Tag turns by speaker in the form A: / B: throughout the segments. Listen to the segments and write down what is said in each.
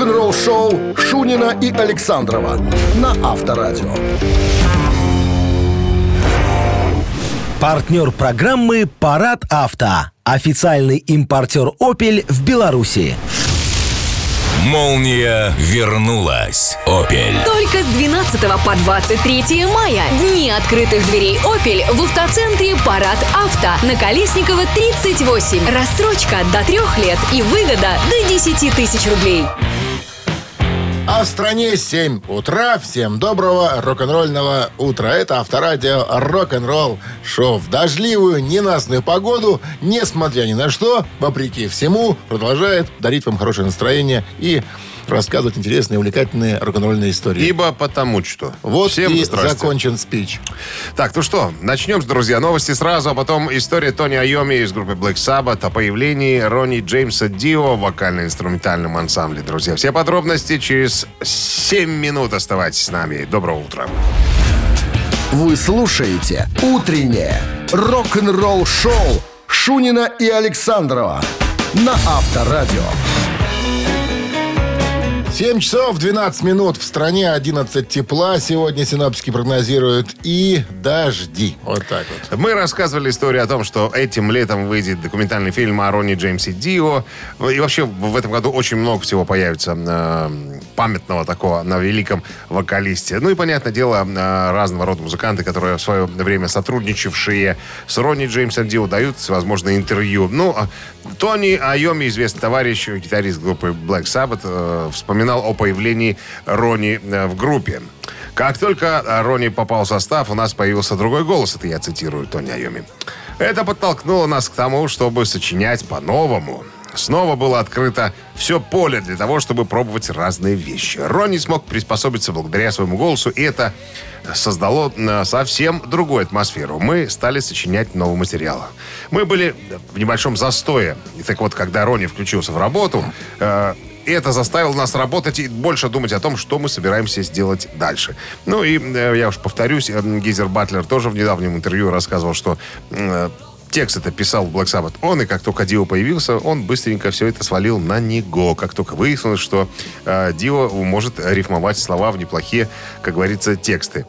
A: рок-н-ролл шоу Шунина и Александрова на Авторадио.
B: Партнер программы «Парад авто». Официальный импортер «Опель» в Беларуси.
C: Молния вернулась. Опель.
D: Только с 12 по 23 мая. Дни открытых дверей «Опель» в автоцентре «Парад Авто» на Колесникова 38. Рассрочка до трех лет и выгода до 10 тысяч рублей.
E: А в стране 7 утра. Всем доброго рок-н-ролльного утра. Это авторадио рок-н-ролл шоу. В дождливую, ненастную погоду, несмотря ни на что, вопреки всему, продолжает дарить вам хорошее настроение и рассказывать интересные, увлекательные рок-н-ролльные истории.
F: Ибо потому что.
E: вот
F: Всем
E: и
F: здрасте.
E: закончен спич.
F: Так, ну что, начнем, друзья. Новости сразу, а потом история Тони Айоми из группы Black Sabbath о появлении Ронни Джеймса Дио в вокально-инструментальном ансамбле, друзья. Все подробности через 7 минут. Оставайтесь с нами. Доброго утра.
A: Вы слушаете «Утреннее рок-н-ролл-шоу» Шунина и Александрова на Авторадио.
E: 7 часов 12 минут. В стране 11 тепла. Сегодня синоптики прогнозируют и дожди. Вот так вот.
F: Мы рассказывали историю о том, что этим летом выйдет документальный фильм о Ронни Джеймсе Дио. И вообще в этом году очень много всего появится э, памятного такого на великом вокалисте. Ну и, понятное дело, э, разного рода музыканты, которые в свое время сотрудничавшие с Ронни Джеймсом Дио, дают всевозможные интервью. Ну, а Тони Айоми, известный товарищ, гитарист группы Black Sabbath, э, вспоминал о появлении Ронни э, в группе. Как только э, Ронни попал в состав, у нас появился другой голос. Это я цитирую Тони Айоми. Это подтолкнуло нас к тому, чтобы сочинять по-новому. Снова было открыто все поле для того, чтобы пробовать разные вещи. Ронни смог приспособиться благодаря своему голосу, и это создало э, совсем другую атмосферу. Мы стали сочинять новый материал. Мы были в небольшом застое. И так вот, когда Ронни включился в работу, это заставило нас работать и больше думать о том, что мы собираемся сделать дальше. Ну и э, я уж повторюсь, э, Гизер Батлер тоже в недавнем интервью рассказывал, что э, текст это писал в Black Sabbath он, и как только Дио появился, он быстренько все это свалил на него. Как только выяснилось, что э, Дио может рифмовать слова в неплохие, как говорится, тексты.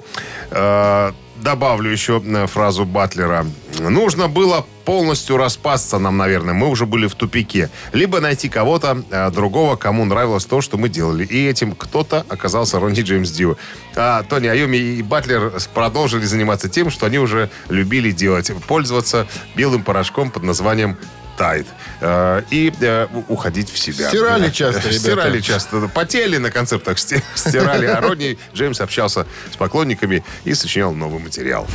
F: Э, добавлю еще э, фразу Батлера. Нужно было полностью распасться нам, наверное. Мы уже были в тупике. Либо найти кого-то э, другого, кому нравилось то, что мы делали. И этим кто-то оказался Ронни Джеймс Дио. А Тони Айоми и Батлер продолжили заниматься тем, что они уже любили делать. Пользоваться белым порошком под названием Тайд. Э, и э, уходить в себя.
E: Стирали часто, ребята.
F: Стирали часто. Потели на концертах, сти- стирали. А Ронни Джеймс общался с поклонниками и сочинял новый материал.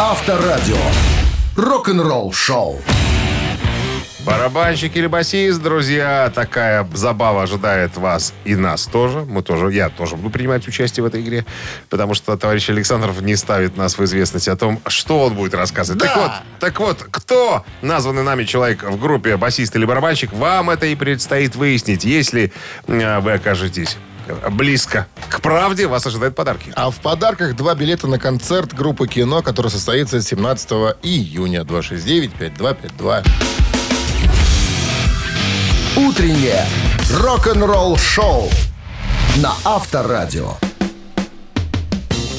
A: Авторадио. Рок-н-ролл шоу.
F: Барабанщик или басист, друзья, такая забава ожидает вас и нас тоже. Мы тоже, я тоже буду принимать участие в этой игре, потому что товарищ Александров не ставит нас в известность о том, что он будет рассказывать. Так вот, так вот, кто названный нами человек в группе басист или барабанщик, вам это и предстоит выяснить, если э, вы окажетесь близко к правде, вас ожидают подарки.
E: А в подарках два билета на концерт группы кино, который состоится 17 июня. 269-5252.
A: Утреннее рок-н-ролл шоу на Авторадио.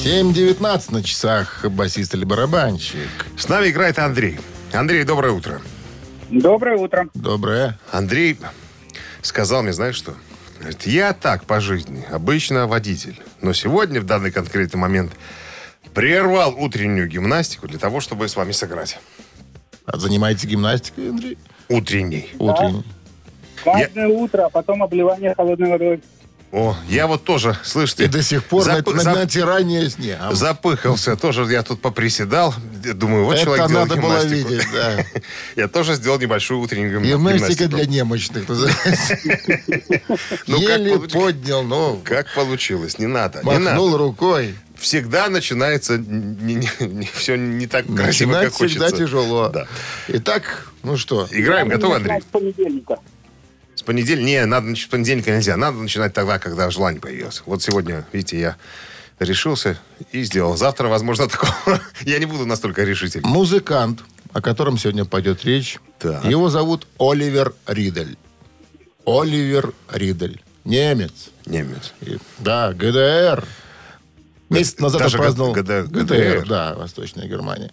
E: 7.19 на часах басист или барабанщик.
F: С нами играет Андрей. Андрей, доброе утро.
G: Доброе утро.
E: Доброе.
F: Андрей сказал мне, знаешь что? Говорит, я так по жизни, обычно водитель. Но сегодня, в данный конкретный момент, прервал утреннюю гимнастику для того, чтобы с вами сыграть.
E: А занимаетесь гимнастикой, Андрей?
F: Утренний.
E: Утренний.
G: Каждое утро, а потом обливание холодной водой.
F: О, я вот тоже, слышите...
E: И до сих пор
F: запы-
E: на, на-
F: зап-
E: натирание снега.
F: запыхался. Тоже я тут поприседал. Думаю, вот человек
E: Это
F: делает
E: надо было
F: гимнастику.
E: видеть, да.
F: Я тоже сделал небольшую утреннюю гим-
E: Гимнастика
F: гимнастику.
E: для немощных.
F: Ну, как
E: Еле поднял, ну,
F: Как получилось? Не надо. Не надо.
E: махнул рукой.
F: Всегда начинается все не так красиво, как хочется.
E: всегда тяжело.
F: Да.
E: Итак, ну что,
F: Играем, готовы, Андрей?
G: Начинать с понедельника.
F: С понедельника? Не, надо начать с понедельника нельзя. Надо начинать тогда, когда желание появилось. Вот сегодня, видите, я решился и сделал. Завтра, возможно, такого. Я не буду настолько решительным.
E: музыкант, о котором сегодня пойдет речь,
F: Так.
E: его зовут Оливер Ридель. Оливер Ридель. Немец.
F: Немец.
E: И- да, ГДР. Месяц назад
F: Даже
E: отпраздновал...
F: ГД-
E: ГДР,
F: ГДР.
E: да, Восточная Германия.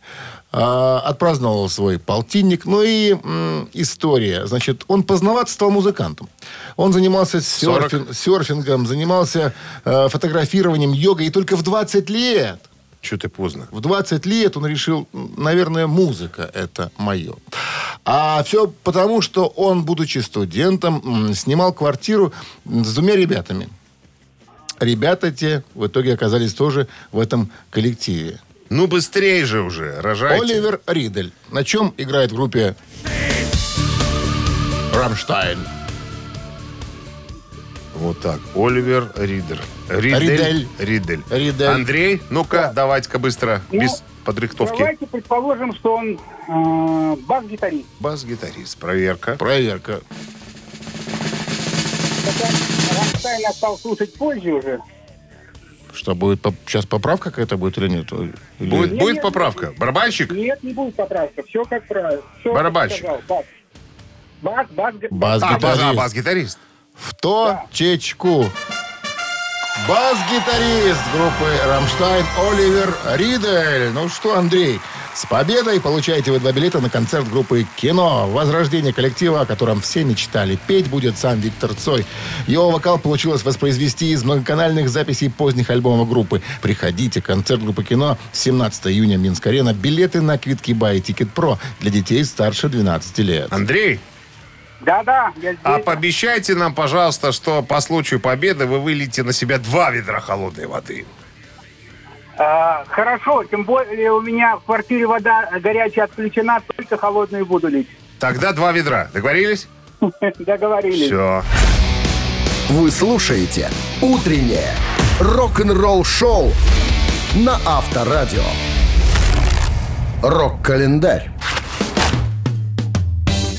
E: А, отпраздновал свой полтинник. Ну и м, история. Значит, он поздновато стал музыкантом. Он занимался серфин- серфингом, занимался э, фотографированием, йогой. И только в 20 лет
F: Че ты поздно?
E: в 20 лет он решил, наверное, музыка это мое. А все потому, что он, будучи студентом, снимал квартиру с двумя ребятами. Ребята те в итоге оказались тоже в этом коллективе.
F: Ну, быстрее же уже, рожайте.
E: Оливер Ридель. На чем играет в группе Рамштайн?
F: Вот так. Оливер Ридер. Ридель.
E: Ридель.
F: Ридель.
E: Ридель.
F: Андрей, ну-ка, давайте-ка быстро,
G: Ну,
F: без подрихтовки.
G: Давайте предположим, что он э, бас-гитарист.
F: Бас-гитарист. Проверка.
E: Проверка.
G: Рамштайн я стал слушать позже уже.
E: Что будет? Сейчас поправка какая-то будет или нет? Или-
F: Будет,
G: Не,
F: будет
G: не,
F: поправка. Барабанщик?
G: Нет, не будет поправка. Все как правильно. Все, как
F: Барабанщик.
G: сказал. Бас. Бас, бас,
F: А,
E: Бас-гитарист.
F: бас- а, бас-гитарист.
E: В точечку. Бас-гитарист группы «Рамштайн» Оливер Ридель. Ну что, Андрей, с победой получаете вы два билета на концерт группы «Кино». Возрождение коллектива, о котором все мечтали. Петь будет сам Виктор Цой. Его вокал получилось воспроизвести из многоканальных записей поздних альбомов группы. Приходите, концерт группы «Кино» 17 июня, Минск-арена. Билеты на Kvitki.by, Ticketpro для детей старше 12 лет.
F: Андрей,
G: Да-да, я здесь.
F: а пообещайте нам, пожалуйста, что по случаю победы вы выльете на себя два ведра холодной воды.
G: А, хорошо, тем более у меня в квартире вода горячая отключена, только холодную буду лить.
F: Тогда два ведра. Договорились?
G: Договорились.
F: Все.
A: Вы слушаете «Утреннее рок-н-ролл-шоу» на Авторадио. Рок-календарь.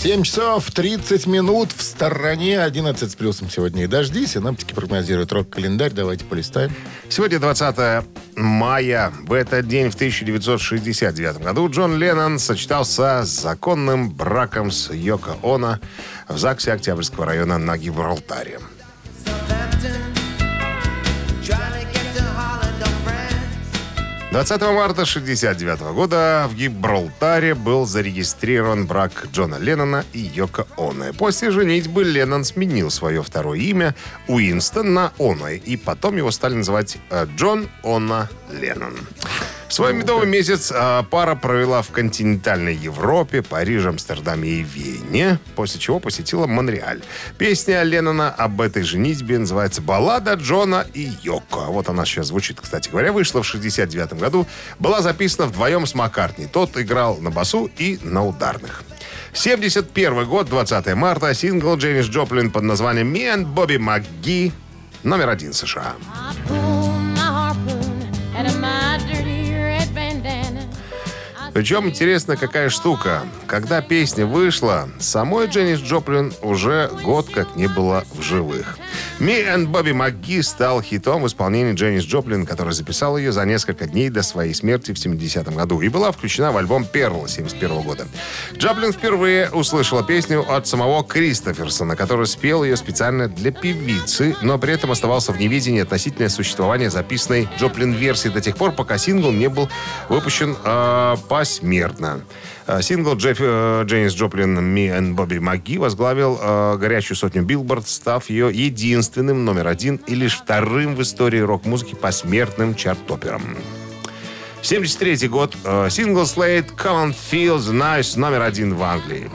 E: 7 часов 30 минут в стороне 11 с плюсом сегодня и дожди. Синаптики прогнозируют рок-календарь. Давайте полистаем.
F: Сегодня 20 мая. В этот день, в 1969 году, Джон Леннон сочетался с законным браком с Йоко Оно в ЗАГСе Октябрьского района на Гибралтаре. 20 марта 1969 года в Гибралтаре был зарегистрирован брак Джона Леннона и Йоко Оно. После женитьбы Леннон сменил свое второе имя Уинстон на Оно, и потом его стали называть э, Джон Оно Леннон. Свой медовый месяц а, пара провела в континентальной Европе, Париже, Амстердаме и Вене, после чего посетила Монреаль. Песня Леннона об этой женитьбе называется «Баллада Джона и Йоко». Вот она сейчас звучит, кстати говоря. Вышла в 69 году. Была записана вдвоем с Маккартни. Тот играл на басу и на ударных. 71 год, 20 марта, сингл Дженнис Джоплин под названием «Me and Bobby McGee» номер один США. out of my Причем интересно, какая штука. Когда песня вышла, самой Дженнис Джоплин уже год как не было в живых. «Me and Bobby McGee» стал хитом в исполнении Дженнис Джоплин, который записал ее за несколько дней до своей смерти в 70-м году и была включена в альбом «Перл» 71 года. Джоплин впервые услышала песню от самого Кристоферсона, который спел ее специально для певицы, но при этом оставался в неведении относительно существования записанной Джоплин-версии до тех пор, пока сингл не был выпущен э, посмертно. Э, Сингл Джефф, э, Дженнис Джоплин «Me and Bobby McGee» возглавил э, горячую сотню Билборд, став ее единственным номер один и лишь вторым в истории рок-музыки посмертным чарт-топером. 73 год. э, Сингл Slate «Come on Feel the Nice» номер один в Англии.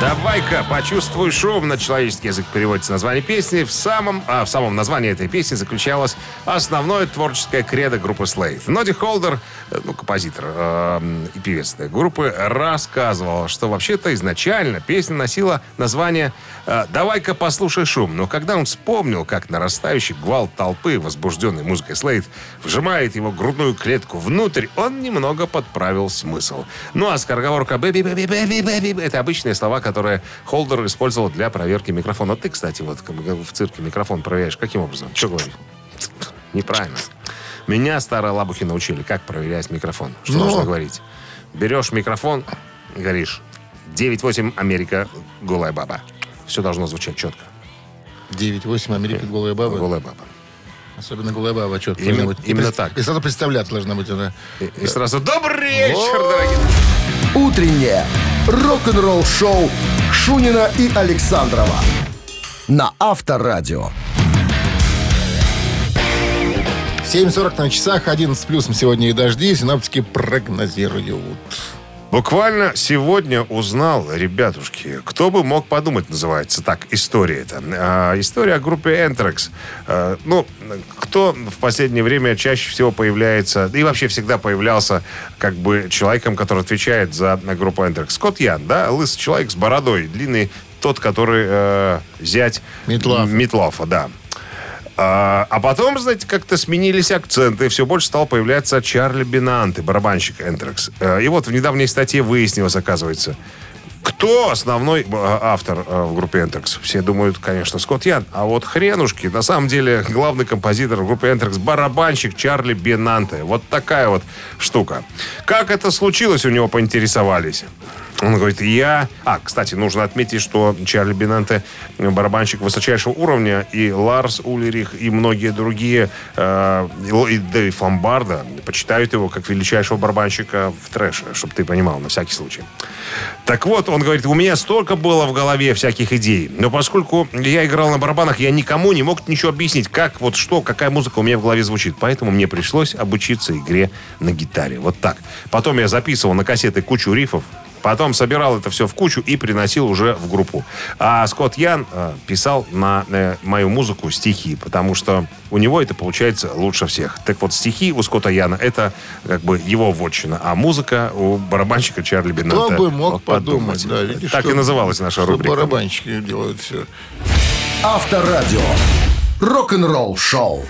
F: Давай-ка почувствуй шум на человеческий язык переводится название песни. В самом, а, в самом названии этой песни заключалось основное творческое кредо группы Slade. Ноди Холдер, э, ну, композитор э, и певец этой группы, рассказывал, что вообще-то изначально песня носила название э, «Давай-ка послушай шум». Но когда он вспомнил, как нарастающий гвалт толпы, возбужденной музыкой Slade, вжимает его грудную клетку внутрь, он немного подправил смысл. Ну а скороговорка «бэби бэби бэби бэби» это обычные слова, которые Холдер использовал для проверки микрофона. Ты, кстати, вот в цирке микрофон проверяешь. Каким образом? Что говоришь? Неправильно. Меня старые лабухи научили, как проверять микрофон. Что
E: Ну?
F: нужно говорить? Берешь микрофон, говоришь 9-8 Америка голая баба. Все должно звучать четко.
E: 9-8 Америка голая баба.
F: Голая баба.
E: Особенно голая баба. Что
F: Именно- именно так.
E: И сразу представляться должна быть она.
F: И, и сразу добрый вечер, дорогие.
A: Утреннее рок-н-ролл-шоу Шунина и Александрова на Авторадио.
E: 7.40 на часах, 11 плюсом сегодня и дожди. Синаптики прогнозируют.
F: Буквально сегодня узнал, ребятушки, кто бы мог подумать, называется так, история это. А, история о группе Anthrax. А, ну, кто в последнее время чаще всего появляется, и вообще всегда появлялся как бы человеком, который отвечает за группу Anthrax. Скотт Ян, да, лысый человек с бородой, длинный, тот, который э, зять
E: Митлафа.
F: Митлафа, да. А, а потом, знаете, как-то сменились акценты. Все больше стал появляться Чарли Бинанте, барабанщик Энтрекс. И вот в недавней статье выяснилось, оказывается, кто основной э, автор э, в группе Энтрекс? Все думают, конечно, Скотт Ян. А вот хренушки, на самом деле, главный композитор в группе Энтрекс, барабанщик Чарли Бинанте. Вот такая вот штука. Как это случилось, у него поинтересовались. Он говорит, я... А, кстати, нужно отметить, что Чарли Бинанте барабанщик высочайшего уровня, и Ларс Улерих, и многие другие, э, и, и Дэви Фламбарда почитают его как величайшего барабанщика в трэше, чтобы ты понимал, на всякий случай. Так вот, он говорит, у меня столько было в голове всяких идей, но поскольку я играл на барабанах, я никому не мог ничего объяснить, как, вот что, какая музыка у меня в голове звучит. Поэтому мне пришлось обучиться игре на гитаре. Вот так. Потом я записывал на кассеты кучу рифов, Потом собирал это все в кучу и приносил уже в группу. А Скотт Ян э, писал на э, мою музыку стихи, потому что у него это получается лучше всех. Так вот, стихи у Скотта Яна это как бы его вотчина, а музыка у барабанщика Чарли Беннета.
E: Кто бы мог подумать. Да, видишь,
F: так
E: что-
F: и называлась наша
E: что
F: рубрика.
E: барабанщики делают все.
A: Авторадио. Рок-н-ролл-шоу.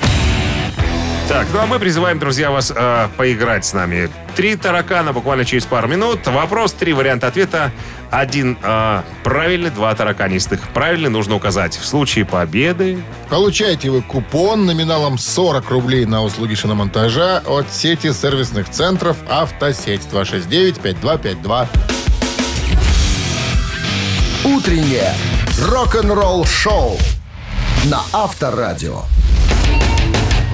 F: Так, ну а мы призываем, друзья, вас э, поиграть с нами. Три таракана буквально через пару минут. Вопрос, три варианта ответа. Один э, правильный, два тараканистых. Правильный нужно указать. В случае победы
E: Получаете вы купон номиналом 40 рублей на услуги шиномонтажа от сети сервисных центров «Автосеть» 269-5252.
A: Утреннее рок-н-ролл-шоу на Авторадио.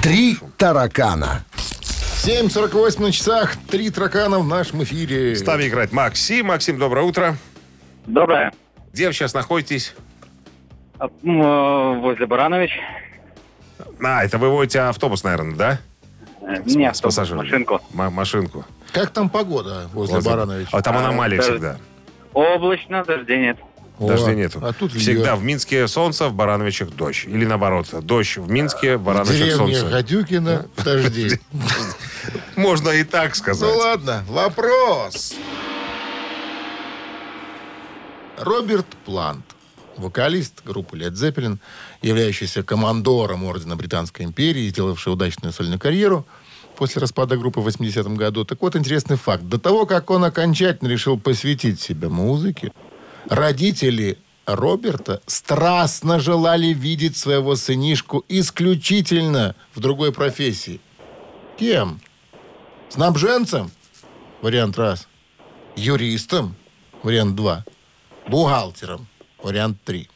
A: Три таракана.
E: 7.48 на часах. Три таракана в нашем эфире.
F: с нами играть Максим. Максим, доброе утро.
G: Доброе.
F: Где вы сейчас находитесь?
G: А, э, Возле Баранович.
F: А, это вы водите автобус, наверное, да?
G: Э,
F: С-
G: Нет,
F: с пассажирами.
G: машинку.
F: М- машинку.
E: Как там погода возле
F: Возле-
E: Барановича?
F: А там
G: А,
F: аномалии
G: да.
F: всегда.
G: Облачно, дождей нет.
E: О,
F: Дождей нету.
E: А тут
F: Всегда
E: льет.
F: в Минске солнце, в Барановичах дождь. Или наоборот, дождь в Минске, в
E: В
F: Барановичах
E: деревне
F: солнце.
E: Гадюкина дожди.
F: Можно и так
E: Ну
F: сказать.
E: ладно, вопрос. Роберт Плант, вокалист группы Led Zeppelin, являющийся командором Ордена Британской империи, сделавший удачную сольную карьеру после распада группы в 80-м году. Так вот, интересный факт. До того, как он окончательно решил посвятить себя музыке, родители Роберта страстно желали видеть своего сынишку исключительно в другой профессии. Кем? Снабженцем? Вариант раз. Юристом? Вариант два. Бухгалтером? Вариант три.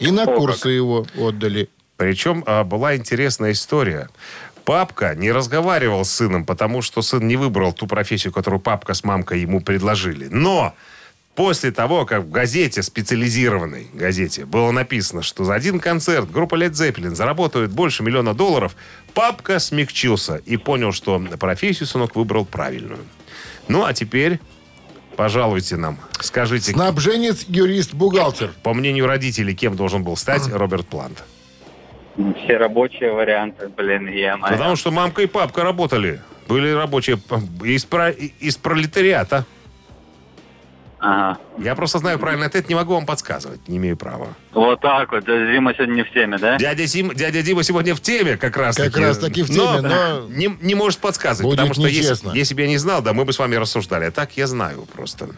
E: И на курсы его отдали.
F: Причем а, была интересная история. Папка не разговаривал с сыном, потому что сын не выбрал ту профессию, которую папка с мамкой ему предложили. Но после того, как в газете, специализированной газете, было написано, что за один концерт группа Led Zeppelin заработает больше миллиона долларов, папка смягчился и понял, что профессию сынок выбрал правильную. Ну, а теперь пожалуйте нам. Скажите,
E: Снабженец, юрист, бухгалтер.
F: по мнению родителей, кем должен был стать Роберт Плант?
G: Все рабочие варианты, блин, я
F: Потому что мамка и папка работали. Были рабочие из, про- из пролетариата.
G: Ага.
F: Я просто знаю правильный ответ, не могу вам подсказывать, не имею права.
G: Вот так вот. Дима сегодня не в теме, да?
F: Дядя, Сим, дядя Дима сегодня в теме как раз
E: Как раз таки в теме, но-
F: не, не может подсказывать,
E: Будет
F: потому что если,
E: нечестно.
F: если бы я не знал, да, мы бы с вами рассуждали. А так я знаю просто.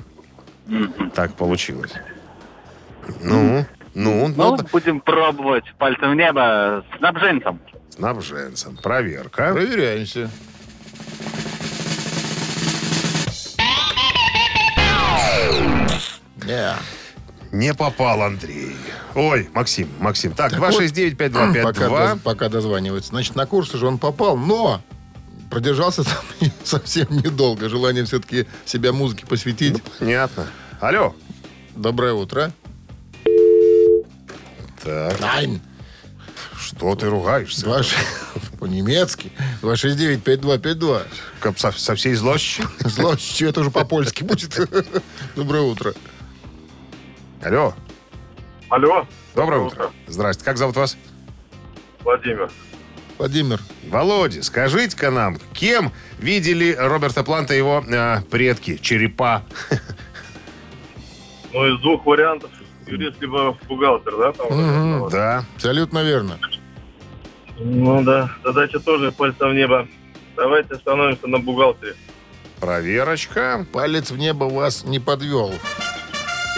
F: Так получилось. Ну, ну,
G: Ну,
F: ну, да.
G: будем пробовать пальцем в небо с снабженцем.
F: снабженцем. Проверка.
E: Проверяемся. Не.
F: Не попал Андрей. Ой, Максим, Максим. Так,
E: Так вот,
F: 269-5252.
E: Пока, доз- пока дозванивается. Значит, на курсы же он попал, но продержался там совсем недолго. Желание все-таки себя музыке посвятить.
F: Понятно. Алло.
E: Доброе утро.
F: Так,
E: Найн.
F: что ты ругаешься?
E: Два ш- По-немецки. 269-5252.
F: Как Со, со всей злостью?
E: Злость, это уже по-польски будет. Доброе утро.
F: Алло.
H: Алло,
F: Доброе утро. Здрасте. Как зовут вас?
H: Владимир.
E: Владимир.
F: Володя, скажите-ка нам, кем видели Роберта Планта его э, предки, черепа?
H: Ну, из двух вариантов. Юрист либо бухгалтер, да? Там.
F: Да.
E: Абсолютно верно.
H: Ну да, задача тоже пальца в небо. Давайте остановимся на бухгалтере.
F: Проверочка.
E: Палец в небо вас не подвел.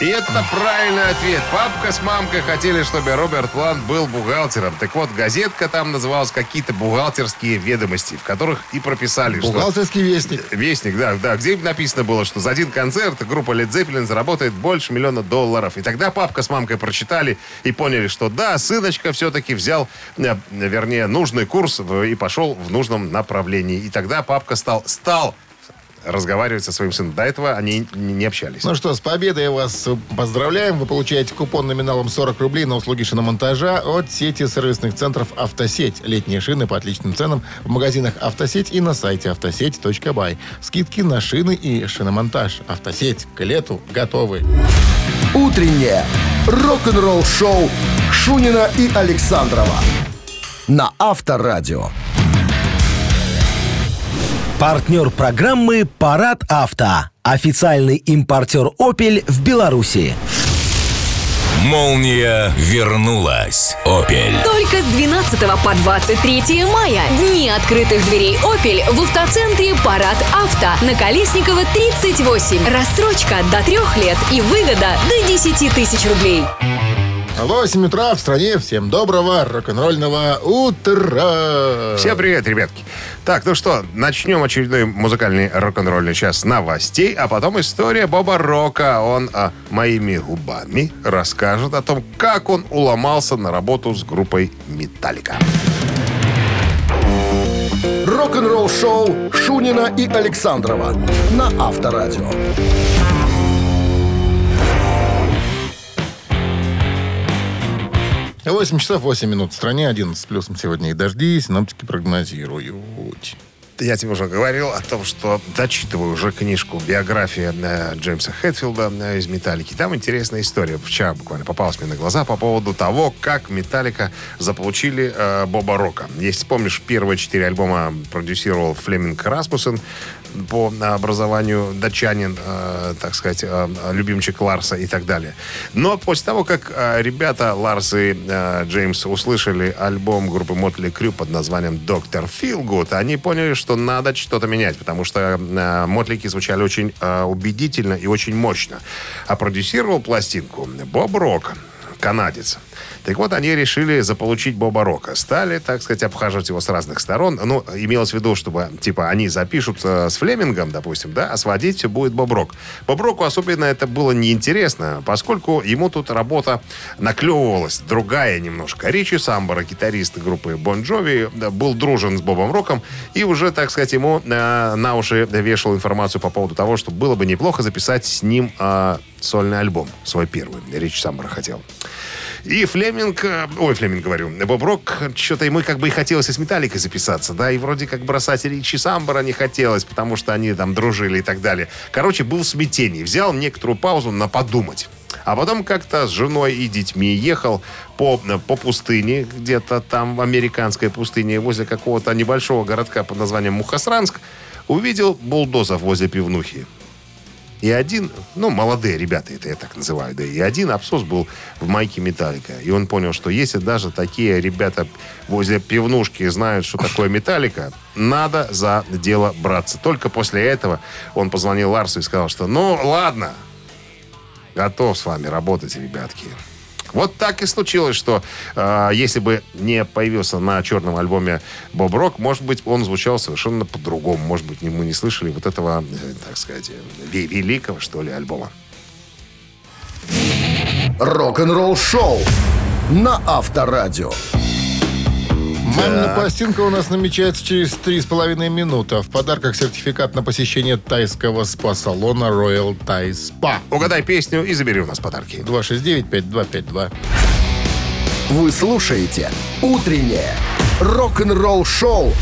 F: И это правильный ответ. Папка с мамкой хотели, чтобы Роберт Плант был бухгалтером. Так вот, газетка там называлась «Какие-то бухгалтерские ведомости», в которых и прописали, что...
E: Бухгалтерский вестник.
F: Вестник, да, да, где написано было, что за один концерт группа Led Zeppelin заработает больше миллиона долларов. И тогда папка с мамкой прочитали и поняли, что да, сыночка все-таки взял, э, вернее, нужный курс и пошел в нужном направлении. И тогда папка стал, стал разговаривать со своим сыном. До этого они не общались.
E: Ну что, с победой вас поздравляем. Вы получаете купон номиналом 40 рублей на услуги шиномонтажа от сети сервисных центров «Автосеть». Летние шины по отличным ценам в магазинах «Автосеть» и на сайте автосеть.бай. Скидки на шины и шиномонтаж. «Автосеть» к лету готовы.
A: Утреннее рок-н-ролл-шоу Шунина и Александрова на Авторадио.
B: Партнер программы «Парад авто». Официальный импортер «Опель» в Беларуси.
C: Молния вернулась. Опель.
D: Только с 12 по 23 мая. Дни открытых дверей Opel в автоцентре Парад Авто на Колесникова 38. Рассрочка до трех лет и выгода до 10 тысяч рублей.
E: 8 утра в стране. Всем доброго рок-н-ролльного утра.
F: Всем привет, ребятки. Так, ну что, начнем очередной музыкальный рок-н-ролльный час новостей, а потом история Боба Рока. Он а, моими губами расскажет о том, как он уломался на работу с группой «Металлика».
A: Рок-н-ролл-шоу Шунина и Александрова на Авторадио.
E: 8 часов 8 минут в стране. 11 с плюсом сегодня и дожди. Синоптики прогнозируют.
F: Я тебе уже говорил о том, что дочитываю уже книжку «Биография э, Джеймса Хэтфилда э, из «Металлики». Там интересная история. Вчера буквально попалась мне на глаза по поводу того, как «Металлика» заполучили э, Боба Рока. Если помнишь, первые четыре альбома продюсировал Флеминг Расмуссен по образованию датчанин, э, так сказать, э, любимчик Ларса и так далее. Но после того, как э, ребята Ларс и э, Джеймс услышали альбом группы Мотли Крю под названием «Доктор Филгуд», они поняли, что надо что-то менять, потому что э, Мотлики звучали очень э, убедительно и очень мощно. А продюсировал пластинку Боб Рок, канадец. Так вот, они решили заполучить Боба Рока. Стали, так сказать, обхаживать его с разных сторон. Ну, имелось в виду, чтобы, типа, они запишут э, с Флемингом, допустим, да, а сводить все будет Боб Рок. Боб Року особенно это было неинтересно, поскольку ему тут работа наклевывалась другая немножко. Ричи Самбора, гитарист группы Бон Джови, был дружен с Бобом Роком и уже, так сказать, ему э, на уши вешал информацию по поводу того, что было бы неплохо записать с ним э, сольный альбом, свой первый. Ричи Самбора хотел. И Флеминг, э, ой, Флеминг говорю, Боб Рок, что-то ему как бы и хотелось и с Металликой записаться, да, и вроде как бросать Ричи Самбора не хотелось, потому что они там дружили и так далее. Короче, был в смятении, взял некоторую паузу на подумать. А потом как-то с женой и детьми ехал по, по пустыне, где-то там в американской пустыне, возле какого-то небольшого городка под названием Мухасранск, увидел булдозов возле пивнухи. И один, ну, молодые ребята, это я так называю, да, и один абсос был в майке Металлика. И он понял, что если даже такие ребята возле пивнушки знают, что такое Металлика, надо за дело браться. Только после этого он позвонил Ларсу и сказал, что ну, ладно, готов с вами работать, ребятки. Вот так и случилось, что э, если бы не появился на черном альбоме Боб Рок, может быть, он звучал совершенно по-другому. Может быть, мы не слышали вот этого, э, так сказать, ве- великого, что ли, альбома.
A: Рок-н-ролл шоу на Авторадио.
E: Мамина пластинка у нас намечается через три с половиной минуты. В подарках сертификат на посещение тайского спа-салона Royal Thai Spa.
F: Угадай песню и забери у нас подарки.
E: 269-5252.
A: Вы слушаете «Утреннее рок-н-ролл шоу»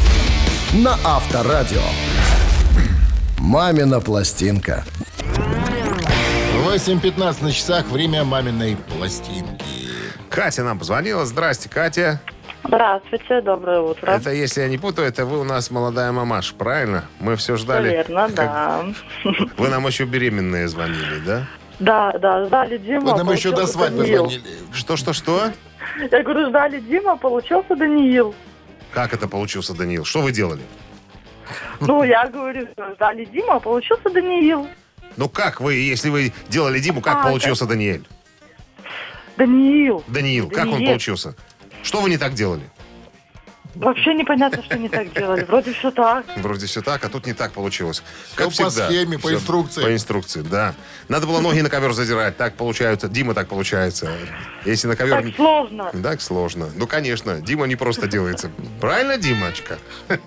A: на Авторадио. «Мамина пластинка».
E: 8.15 на часах. Время маминой пластинки.
F: Катя нам позвонила. Здрасте, Катя.
I: Здравствуйте, доброе утро.
F: Это, если я не путаю, это вы у нас молодая мамаш, правильно? Мы все ждали.
I: Верно,
F: Как-
I: да.
F: Вы нам еще беременные звонили, да?
I: Да, да, ждали Дима.
E: Вы нам еще до свадьбы
I: Даниил.
E: звонили.
F: Что, что, что?
I: Я говорю, ждали Дима, получился Даниил.
F: Как это получился, Даниил? Что вы делали?
I: Ну, я говорю, что ждали Дима, получился Даниил.
F: Ну как вы, если вы делали Диму, как
I: А,
F: получился Даниэль?
I: Даниил.
F: Даниил, как он получился? Что вы не так делали?
I: Вообще непонятно, что не так делали. Вроде все так.
F: Вроде все так, а тут не так получилось.
E: Всё по схеме, по
F: Всё
E: инструкции.
F: По инструкции, да. Надо было ноги на ковер задирать. Так получается. Дима так получается. Если на ковер...
I: Так сложно.
F: Так сложно. Ну, конечно. Дима не просто делается. Правильно, Димочка?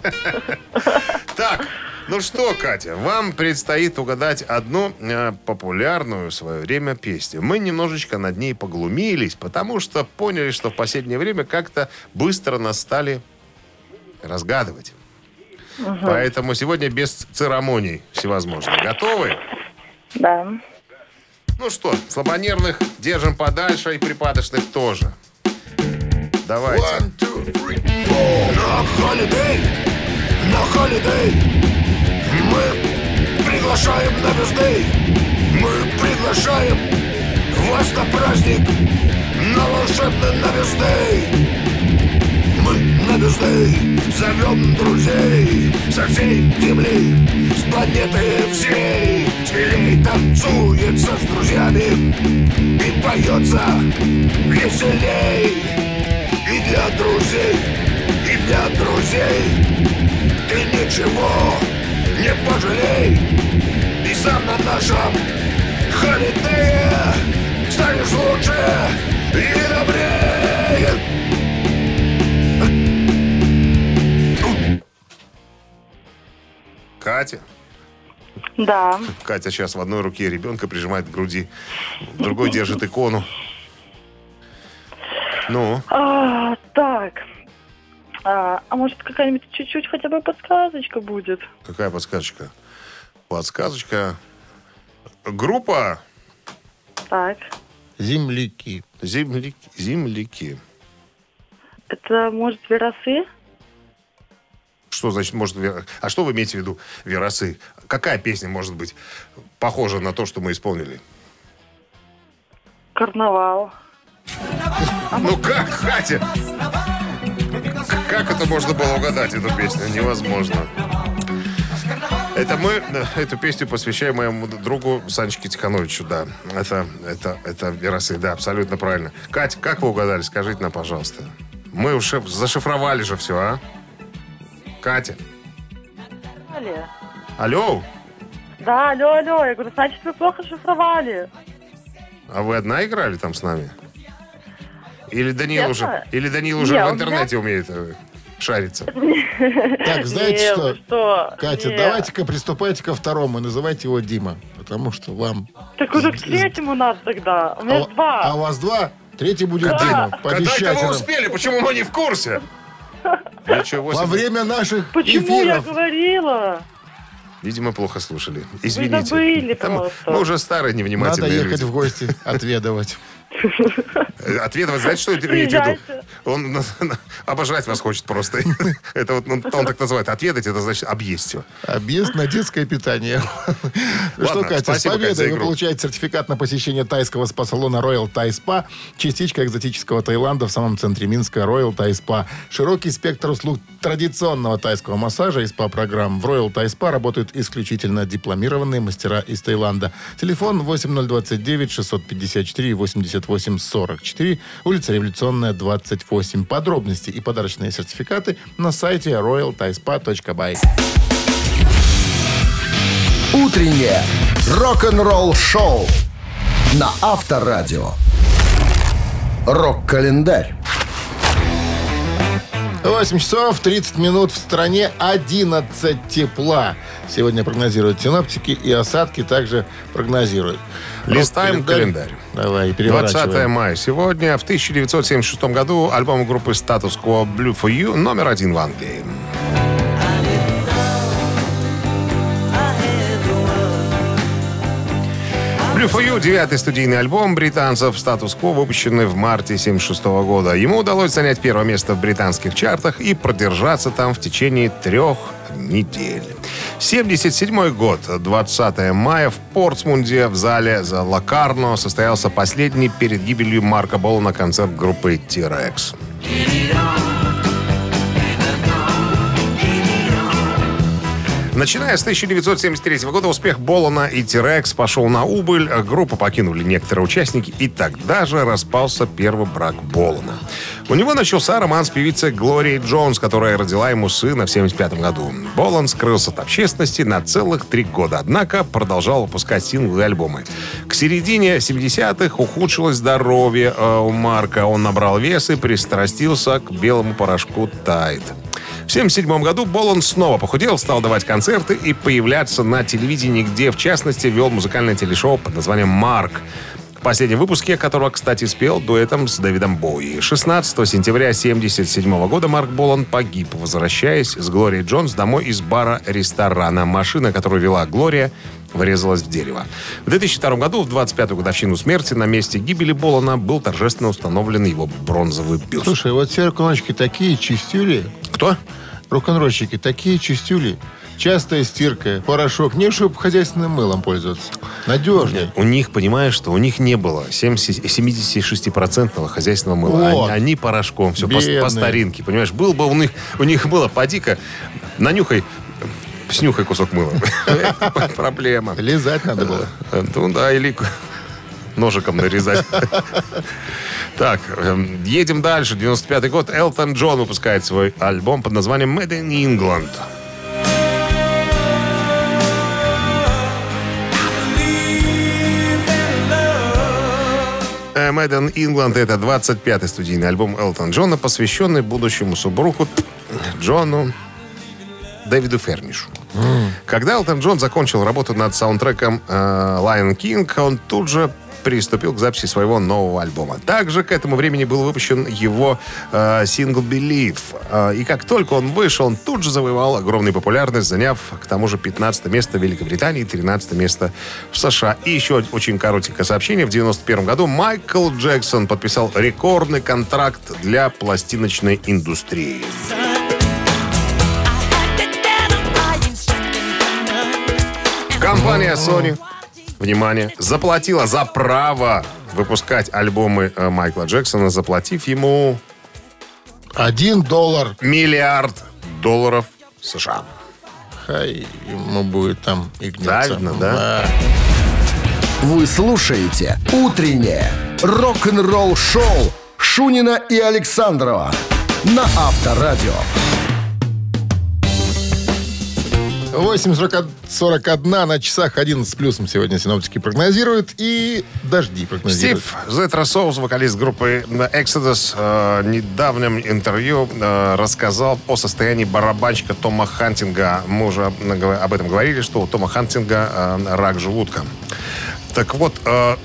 F: Так, ну что, Катя, вам предстоит угадать одну э, популярную в свое время песню. Мы немножечко над ней поглумились, потому что поняли, что в последнее время как-то быстро нас стали разгадывать. Поэтому сегодня без церемоний всевозможных. Готовы?
I: Да.
F: Ну что, слабонервных держим подальше и припадочных тоже. Давайте.
E: One, two, three.
J: На холидей, на холидей Мы приглашаем на бездей Мы приглашаем вас на праздник На волшебный на бездей Мы на бездей зовем друзей Со всей земли, с планеты всей Смелей танцуется с друзьями И поется веселей. И для друзей, и для друзей Ты ничего не пожалей И сам на нашем холидее Станешь лучше и добрее
F: Катя.
I: Да.
F: Катя сейчас в одной руке ребенка прижимает к груди, в другой держит икону. Ну,
I: А, так. А, а может какая-нибудь чуть-чуть хотя бы подсказочка будет?
F: какая подсказочка? Подсказочка. Группа
I: Так.
E: Земляки.
F: земляки. земляки.
I: Это может веросы?
F: Что значит может... вер- А что вы имеете в виду, веросы? Какая песня может быть похожа на то, что мы исполнили?
I: Карнавал.
F: Ну как, Катя? Как это можно было угадать, эту песню? Невозможно. Это мы э, эту песню посвящаем моему другу Санечке Тихановичу, да. Это, это, это Веросы, да, абсолютно правильно. Катя, как вы угадали? Скажите нам, пожалуйста. Мы уже зашифровали же все, а? Катя.
I: Алле.
F: Алло?
I: Да, алло, алло. Я говорю, значит, вы плохо шифровали.
F: А вы одна играли там с нами? Или Данил
I: Честно?
F: уже, или Данил уже
I: Не,
F: в
I: у меня-
F: интернете умеет шариться?
E: Так, знаете
I: Не,
E: что?
I: вы что?
E: Катя, давайте-ка приступайте ко второму и называйте его Дима. Потому что вам...
I: Так уже к третьему надо тогда. У меня
E: А,
I: два.
E: а у вас два? Третий будет
I: Да.
E: Дима.
F: Когда это вы успели? Почему мы не в курсе? Ничего
E: Во время наших
I: Почему я говорила?
F: Видимо, плохо слушали. Извините.
I: забыли
F: Там
I: просто.
F: Мы уже старые,
E: Надо
F: невнимательные
E: ехать
F: люди.
E: в гости, отведывать.
F: Э, Ответывать, знаете, что это имеет в виду? Он обожрать вас хочет просто. Это вот ну, он так называет. Отведать, это значит объесть все.
E: Объезд на детское питание. Что, Катя, с победой вы получаете сертификат на посещение тайского спа-салона Royal Thai Spa, частичка экзотического Таиланда в самом центре Минска Royal Thai Spa. Широкий спектр услуг традиционного тайского массажа и спа-программ. В Royal Thai Spa работают исключительно дипломированные мастера из Таиланда. Телефон 8029 654 88 44, улица Революционная, 28. Подробности и подарочные сертификаты на сайте royalthaispa.by.
A: Утреннее рок-н-ролл шоу на Авторадио. Рок-календарь.
E: 8 часов 30 минут в стране 11 тепла. Сегодня прогнозируют синоптики и осадки также прогнозируют.
F: Листаем
E: Рок-календарь.
F: календарь.
E: Давай,
F: 20
E: переворачиваем.
F: мая сегодня. В 1976 году альбом группы Status Quo Blue for You номер один в Англии. For You, девятый студийный альбом британцев Quo, выпущенный в марте 1976 года. Ему удалось занять первое место в британских чартах и продержаться там в течение трех недель. 77 год, 20 мая в Портсмунде в зале за Лакарно состоялся последний перед гибелью Марка Болана концерт группы T-Rex. Начиная с 1973 года успех Болана и T-Rex пошел на убыль, группу покинули некоторые участники, и тогда же распался первый брак Болана. У него начался роман с певицей Глорией Джонс, которая родила ему сына в 1975 году. Болан скрылся от общественности на целых три года, однако продолжал выпускать синглы и альбомы. К середине 70-х ухудшилось здоровье э, у Марка. Он набрал вес и пристрастился к белому порошку Тайд. В 1977 году Болан снова похудел, стал давать концерты и появляться на телевидении, где, в частности, вел музыкальное телешоу под названием «Марк», в последнем выпуске которого, кстати, спел дуэтом с Дэвидом Боуи. 16 сентября 1977 года Марк Болан погиб, возвращаясь с Глорией Джонс домой из бара-ресторана. Машина, которую вела Глория, врезалась в дерево. В 2002 году, в 25-ю годовщину смерти, на месте гибели Болана был торжественно установлен его бронзовый бюст.
E: Слушай, вот рок-н-ролльщики такие чистюли.
F: Кто?
E: Рок-н-ролльщики такие чистюли. Частая стирка, порошок. Не чтобы хозяйственным мылом пользоваться. Надежнее.
F: У них, понимаешь, что у них не было 70 76% хозяйственного мыла.
E: Вот.
F: Они, они порошком, все по, по старинке. Понимаешь, был бы у них, у них было, поди-ка, нанюхай, снюхай кусок мыла. Проблема.
E: Лизать надо было.
F: Ну да, или ножиком нарезать. Так, эм, едем дальше. 95-й год. Элтон Джон выпускает свой альбом под названием Made in England. Э, Made in England это 25-й студийный альбом Элтон Джона, посвященный будущему супругу Джону Дэвиду Фернишу. Когда Элтон Джон закончил работу над саундтреком э, Lion King, он тут же приступил к записи своего нового альбома. Также к этому времени был выпущен его э, сингл Believe. Э, и как только он вышел, он тут же завоевал огромную популярность, заняв к тому же 15 место в Великобритании и 13 место в США. И еще очень коротенькое сообщение. В 91 году Майкл Джексон подписал рекордный контракт для пластиночной индустрии. Компания Sony, внимание, заплатила за право выпускать альбомы э, Майкла Джексона, заплатив ему
E: Один доллар.
F: миллиард долларов США.
E: Хай ему будет там и гнется.
F: Правильно, да?
A: Вы слушаете «Утреннее рок-н-ролл-шоу» Шунина и Александрова на Авторадио.
E: 8.41 на часах 11 с плюсом сегодня синоптики прогнозируют. И дожди прогнозируют.
F: Стив Зетра Соус, вокалист группы Exodus, э, недавнем интервью э, рассказал о состоянии барабанщика Тома Хантинга. Мы уже об этом говорили, что у Тома Хантинга э, рак желудка. Так вот, э,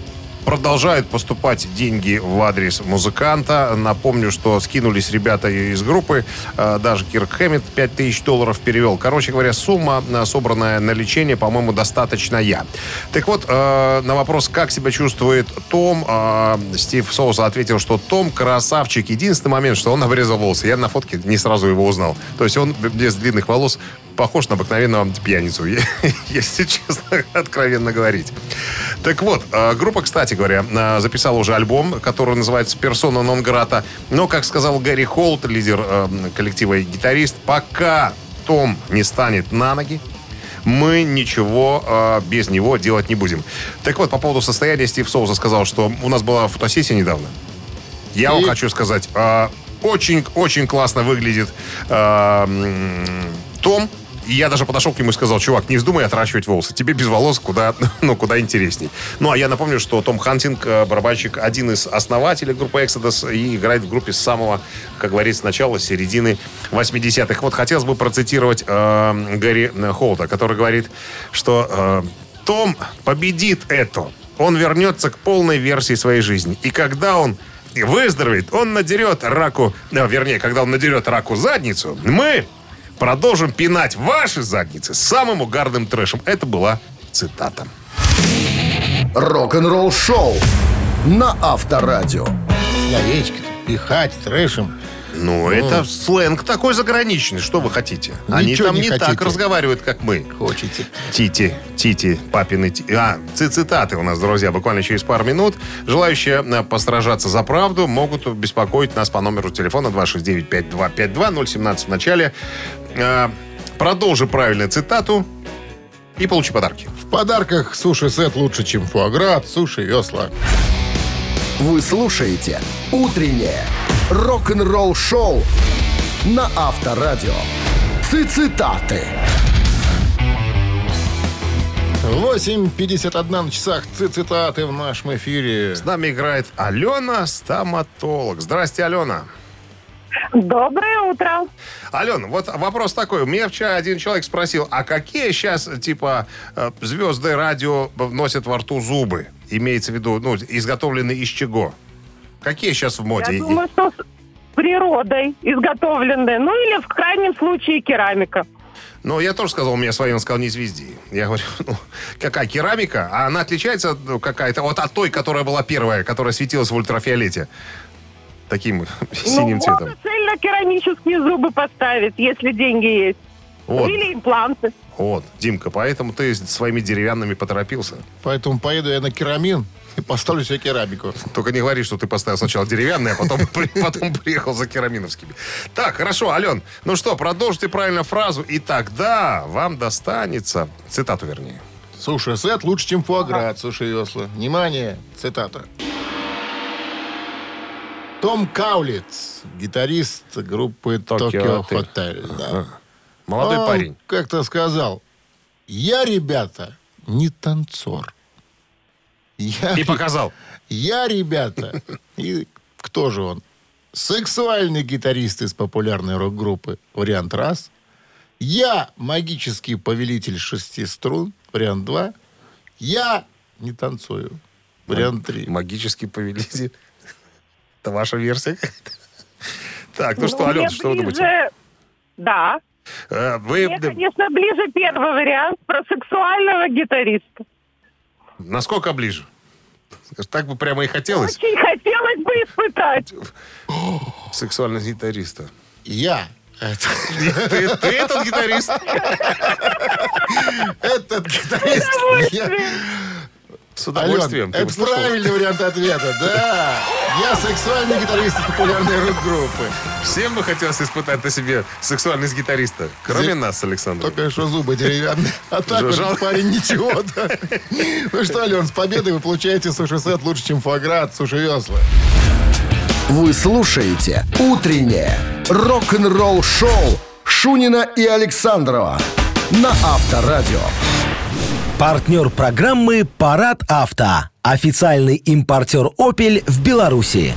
F: продолжают поступать деньги в адрес музыканта. Напомню, что скинулись ребята из группы. э, Даже Кирк Хэммит 5000 долларов перевел. Короче говоря, сумма, э, собранная на лечение, по-моему, достаточная. Так вот, э, на вопрос, как себя чувствует Том, Стив Соуса ответил, что Том красавчик. Единственный момент, что он обрезал волосы. Я на фотке не сразу его узнал. То есть он без длинных волос похож на обыкновенного пьяницу, если честно, откровенно говорить. Так вот, э, группа, кстати говоря, э, записала уже альбом, который называется «Персона нон грата». Но, как сказал Гэри Холт, лидер э, коллектива и гитарист, пока Том не станет на ноги, мы ничего э, без него делать не будем. Так вот, по поводу состояния Стив Соуза сказал, что у нас была фотосессия недавно. Я вам
E: И?
F: хочу сказать, э, очень-очень классно выглядит э, Том. И я даже подошел к нему и сказал, чувак, не вздумай отращивать волосы. Тебе без волос куда, ну, куда интересней. Ну, а я напомню, что Том Хантинг, э, барабанщик, один из основателей группы Exodus и играет в группе с самого, как говорится, начала, середины 80-х. Вот хотелось бы процитировать э, Гэри Холта, который говорит, что э, Том победит это. Он вернется к полной версии своей жизни. И когда он выздоровеет, он надерет раку, э, вернее, когда он надерет раку задницу, мы продолжим пинать ваши задницы самым угарным трэшем. Это была цитата.
A: Рок-н-ролл шоу на Авторадио.
E: Словечки пихать трэшем.
F: Ну, это сленг такой заграничный. Что вы хотите? Они
E: Ничего
F: там
E: не
F: не, так разговаривают, как мы.
E: Хотите.
F: Тити, Тити, папины... ти- А, ци- цитаты у нас, друзья, буквально через пару минут. Желающие э, постражаться за правду могут беспокоить нас по номеру телефона 269-5252, 017 в начале. Э, Продолжи правильную цитату и получи подарки.
E: В подарках суши-сет лучше, чем фуагра от суши весла.
A: Вы слушаете «Утреннее рок-н-ролл-шоу» на Авторадио. Цитаты.
E: 8.51 на часах ци- цитаты в нашем эфире.
F: С нами играет Алена, стоматолог. Здрасте, Алена.
K: Доброе утро.
F: Алена, вот вопрос такой. У меня вчера один человек спросил, а какие сейчас, типа, э, звезды радио носят во рту зубы? Имеется в виду, ну, изготовленные из чего? Какие сейчас в моде?
K: Я думаю, что с природой изготовленные. Ну или в крайнем случае керамика.
F: Ну, я тоже сказал, у меня свои, он сказал, не звезди. Я говорю, ну, какая керамика? А она отличается ну, какая-то вот от той, которая была первая, которая светилась в ультрафиолете. Таким синим
K: ну,
F: цветом.
K: можно цельно-керамические зубы поставить, если деньги есть.
F: Вот.
K: Или импланты.
F: Вот, Димка, поэтому ты своими деревянными поторопился.
E: Поэтому поеду я на керамин и поставлю себе керамику.
F: Только не говори, что ты поставил сначала деревянные, а потом, потом приехал за кераминовскими. Так, хорошо, Ален, ну что, продолжите правильно фразу, и тогда вам достанется, цитату вернее.
E: Суши-сет лучше, чем фуагра от суши весла. Внимание, цитата. Том Каулиц, гитарист группы
F: Hotel.
E: Hotel. да.
F: Молодой
E: Он
F: парень.
E: как-то сказал, я, ребята, не танцор. Я,
F: И показал.
E: я, ребята, и кто же он? Сексуальный гитарист из популярной рок-группы, вариант раз. Я магический повелитель шести струн, вариант два. Я не танцую, вариант три.
F: Магический повелитель. Это ваша версия какая-то? Так, ну что,
K: мне
F: Ален, что вы думаете?
K: ближе- Да.
F: Э, Вы
K: Мне, конечно, ближе первый вариант про сексуального гитариста.
F: Насколько ближе? Так бы прямо и хотелось.
K: Очень хотелось бы испытать.
F: Сексуальность гитариста.
E: Я. Это-
F: Ты, ты этот гитарист?
E: Этот гитарист. я-
F: С удовольствием.
E: Ален, это
F: услышал?
E: правильный вариант ответа, да. Я сексуальный гитарист из популярной рок-группы.
F: Всем бы хотелось испытать на себе сексуальность гитариста. Кроме
E: Зе-
F: нас, Александр.
E: Только что зубы деревянные. А так вот,
F: Жал-
E: парень, ничего, да. Ну что, Ален, с победой вы получаете суши-сет лучше, чем фуагра от суши весла.
A: Вы слушаете «Утреннее рок-н-ролл-шоу» Шунина и Александрова на Авторадио.
B: Партнер программы «Парад авто». Официальный импортер «Опель» в Беларуси.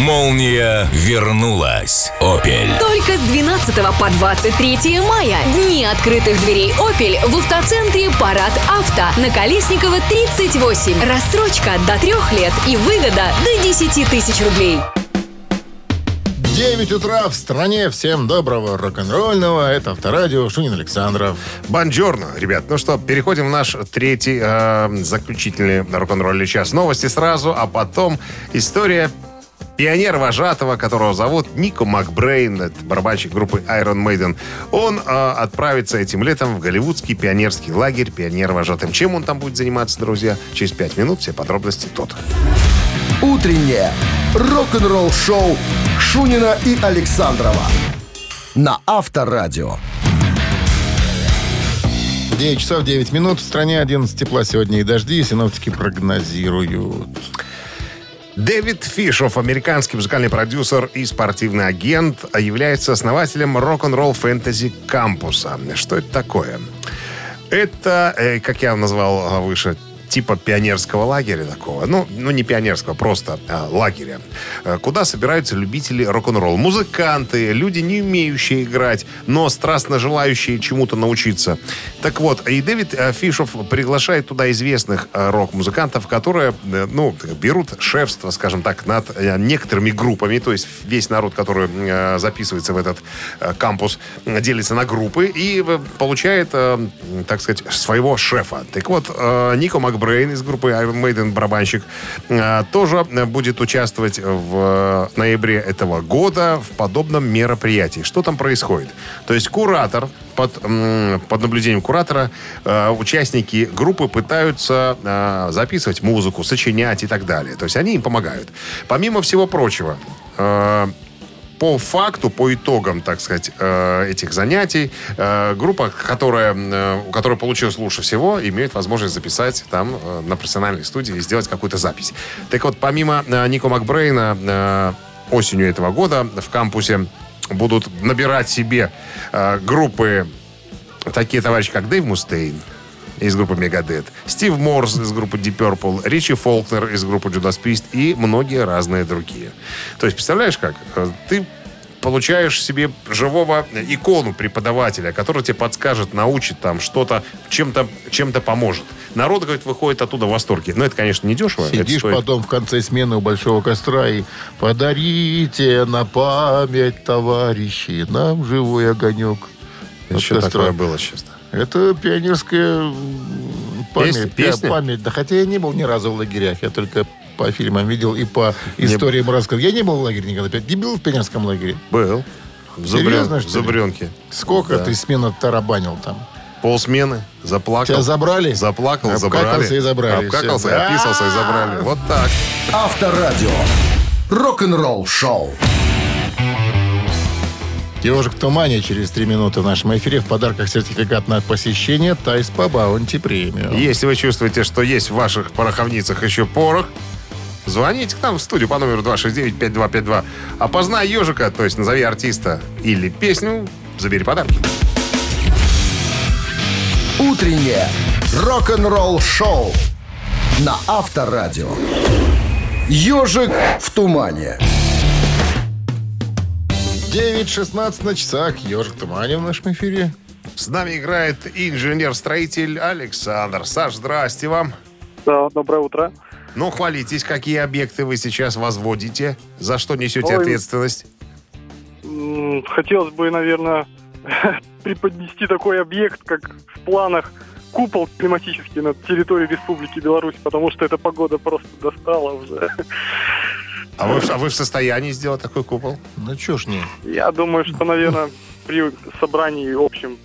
C: Молния вернулась. Опель.
D: Только с 12 по 23 мая. Дни открытых дверей «Опель» в автоцентре «Парад Авто» на Колесникова 38. Рассрочка до трех лет и выгода до 10 тысяч рублей.
E: 9 утра в стране. Всем доброго рок-н-ролльного. Это Авторадио. Шунин Александров.
F: Бонжорно, ребят. Ну что, переходим в наш третий э, заключительный рок-н-ролльный час. Новости сразу, а потом история пионер-вожатого, которого зовут Нико Макбрейн, это барабанщик группы Iron Maiden. Он э, отправится этим летом в голливудский пионерский лагерь пионер-вожатым. Чем он там будет заниматься, друзья? Через пять минут все подробности тут.
A: «Утреннее рок-н-ролл-шоу» Шунина и Александрова на Авторадио.
E: 9 часов 9 минут. В стране 11 тепла сегодня и дожди. Синоптики прогнозируют.
F: Дэвид Фишов, американский музыкальный продюсер и спортивный агент, является основателем рок-н-ролл фэнтези кампуса. Что это такое? Это, э, как я назвал а, выше, типа пионерского лагеря такого. Ну, ну не пионерского, просто а, лагеря. э, Куда собираются любители рок-н-ролл. Музыканты, люди, не умеющие играть, но страстно желающие чему-то научиться. Так вот, и Дэвид э, Фишов приглашает туда известных э, рок-музыкантов, которые, ну, берут шефство, скажем так, над некоторыми группами. То есть весь народ, который записывается в этот кампус, делится на группы и получает, так сказать, своего шефа. Так вот, Нико Макбрейн из группы Iron Maiden, барабанщик, э, тоже будет участвовать в ноябре этого года в подобном мероприятии. Что там происходит? То есть куратор, под, под наблюдением куратора, э, участники группы пытаются э, записывать музыку, сочинять и так далее. То есть они им помогают. Помимо всего прочего, по факту, по итогам, так сказать, э, этих занятий, э, группа, которая, э, у которой получилось лучше всего, имеет возможность записать там на профессиональной студии и сделать какую-то запись. Так вот, помимо Нико Макбрейна, осенью этого года в кампусе будут набирать себе группы такие товарищи, как Дэйв Мустейн, из группы Megadeth, Стив Морс из группы Deep Purple, Ричи Фолкнер из группы Judas Priest и многие разные другие. То есть, представляешь как? Э, Ты получаешь себе живого икону преподавателя, который тебе подскажет, научит там что-то, чем-то чем поможет. Народ, говорит, выходит оттуда в восторге. Но это, конечно, не дешево.
E: Сидишь
F: стоит-
E: потом в конце смены у большого костра и подарите на память, товарищи, нам живой огонек. костра.
F: такое было, честно?
E: Это пионерская память.
F: Песня- песня?
E: память. Да хотя я не был ни разу в лагерях. Я только по фильмам видел и по историям рассказывал. Я не был в лагере никогда. Ты был в пионерском лагере?
F: Был. В,
E: Серьезно,
F: Зубрен-
E: что ли?
F: в Зубренке.
E: Сколько
F: Да.
E: ты смен тарабанил там?
F: Полсмены. Заплакал.
E: Тебя забрали?
F: Заплакал,
E: Обкакался
F: забрали.
E: и забрали.
F: Обкакался, описался и забрали. Вот так.
A: Авторадио. Рок-н-ролл шоу.
E: Ежик в тумане через три минуты в нашем эфире. В подарках сертификат на посещение Тайс по Баунти премиум.
F: Если вы чувствуете, что есть в ваших пороховницах еще порох, звоните к нам в студию по номеру 269-5252. Опознай ежика, то есть назови артиста или песню, забери подарки.
A: Утреннее рок-н-ролл шоу на Авторадио. Ежик в тумане.
E: 9.16 на часах. Ежик в тумане в нашем эфире.
F: С нами играет инженер-строитель Александр. Саш, здрасте вам.
L: Да, доброе утро.
F: Ну, хвалитесь, какие объекты вы сейчас возводите, за что несете
L: Ой.
F: ответственность.
L: Хотелось бы, наверное, преподнести такой объект, как в планах купол климатический над территорией Республики Беларусь, потому что эта погода просто достала уже.
F: А вы, а вы в состоянии сделать такой купол?
E: Ну, чё ж не.
L: Я думаю, что, наверное, при собрании общем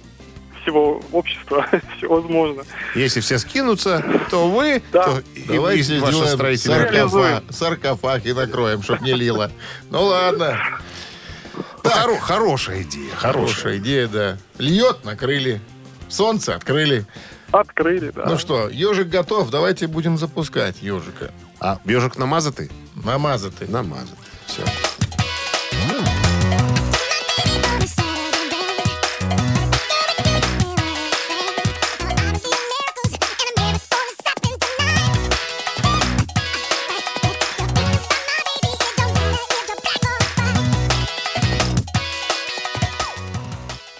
L: всего общества все возможно.
F: Если все скинутся, то вы,
L: Да.
F: то и- и
E: Давайте
F: ваши
E: сделаем саркофаг, саркофаг и накроем, чтоб не лило. Ну ладно.
F: Ну, хоро- хорошая идея, хорошая.
E: Хорошая идея, да. Льет, накрыли. Солнце открыли.
L: Открыли, да.
E: Ну что, ежик готов. Давайте будем запускать ежика.
F: А ежик намазатый?
E: Намазатый.
F: Намазатый. Все.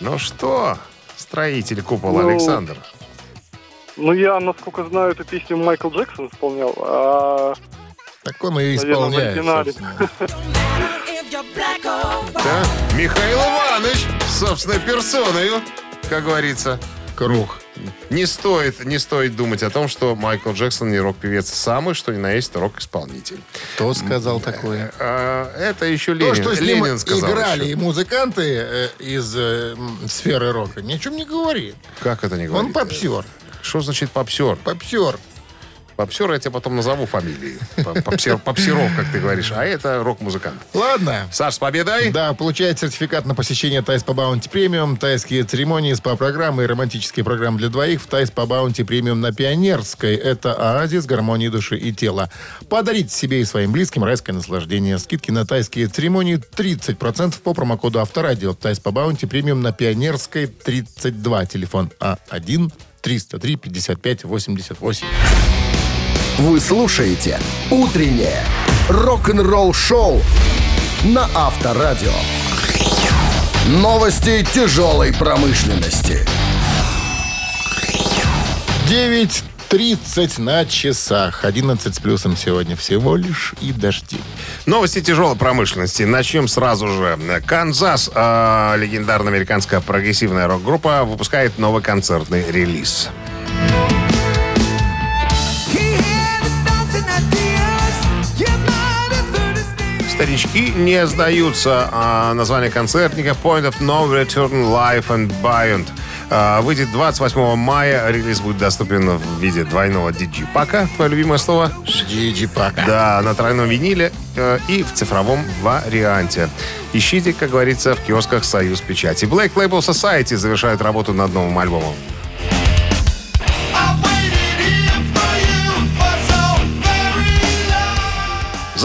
F: Ну что, строитель купола
L: Ну,
F: Александр?
L: Ну, я, насколько знаю, эту песню Майкл Джексон исполнял, а...
E: Так он и исполняет.
F: Да, Михаил Иванович, собственной персоною, как говорится.
E: Круг.
F: Не стоит, не стоит думать о том, что Майкл Джексон не рок-певец самый, что ни на есть рок-исполнитель.
E: Кто сказал такое?
F: А, это еще
E: То,
F: Ленин,
E: что с ним
F: Ленин сказал
E: играли
F: еще.
E: и музыканты э, из э, сферы рока, ни о чем не говорит.
F: Как это не говорит?
E: Он попсер.
F: Что значит попсер?
E: Попсер.
F: Попсер я тебя потом назову фамилии. Попсер- Попсеров, как ты говоришь. А это рок-музыкант.
E: Ладно.
F: Саш, с победой!
E: Да, получает сертификат на посещение Тай-спа Bounty Premium, тайские церемонии, СПА-программы и романтические программы для двоих в Тай-спа Bounty Premium на Пионерской. Это оазис гармонии души и тела. Подарите себе и своим близким райское наслаждение. Скидки на тайские церемонии 30% по промокоду Авторадио. Тай-спа Bounty Premium на Пионерской 32. Телефон А1 303 55 88.
A: Вы слушаете «Утреннее рок-н-ролл-шоу» на Авторадио. Новости тяжелой промышленности.
E: 9.30 на часах. 11 с плюсом сегодня всего лишь и дожди.
F: Новости тяжелой промышленности. Начнем сразу же. Канзас, э, легендарная американская прогрессивная рок-группа, выпускает новый концертный релиз. Старички не сдаются. А название концертника Point of No Return Live and Beyond. А, Выйдет 28 мая. Релиз будет доступен в виде двойного диджипака. Твое любимое слово?
E: Диджипака.
F: Да, на тройном виниле э, и в цифровом варианте. Ищите, как говорится, в киосках «Союз Печати». Black Label Society завершает работу над новым альбомом.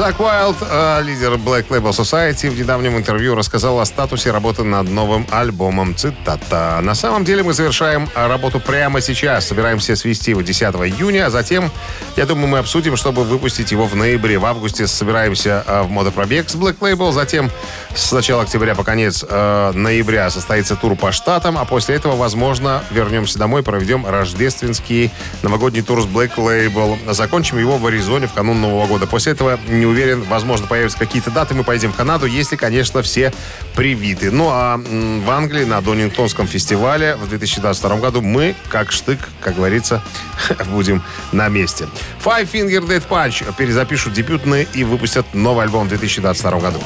F: Зак Уайлд, э, лидер Black Label Society, в недавнем интервью рассказал о статусе работы над новым альбомом. Цитата. «На самом деле мы завершаем работу прямо сейчас. Собираемся свести его 10 июня, а затем, я думаю, мы обсудим, чтобы выпустить его в ноябре. В августе собираемся э, в модопробег с Black Label. Затем с начала октября по конец э, ноября состоится тур по штатам, а после этого, возможно, вернемся домой, проведем рождественский новогодний тур с Black Label. Закончим его в Аризоне в канун Нового года. После этого, не уверен, возможно, появятся какие-то даты, мы поедем в Канаду, если, конечно, все привиты. Ну, а в Англии на Донингтонском фестивале в 2022 году мы, как штык, как говорится, будем на месте. Five Finger Death Punch перезапишут дебютный и выпустят новый альбом в 2022 году.